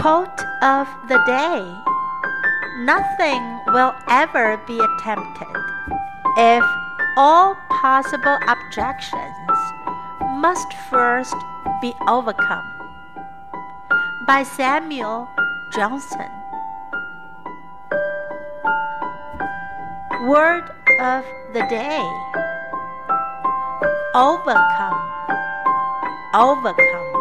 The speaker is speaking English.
Quote of the day Nothing will ever be attempted if all possible objections must first be overcome. By Samuel Johnson. Word of the day Overcome. Overcome.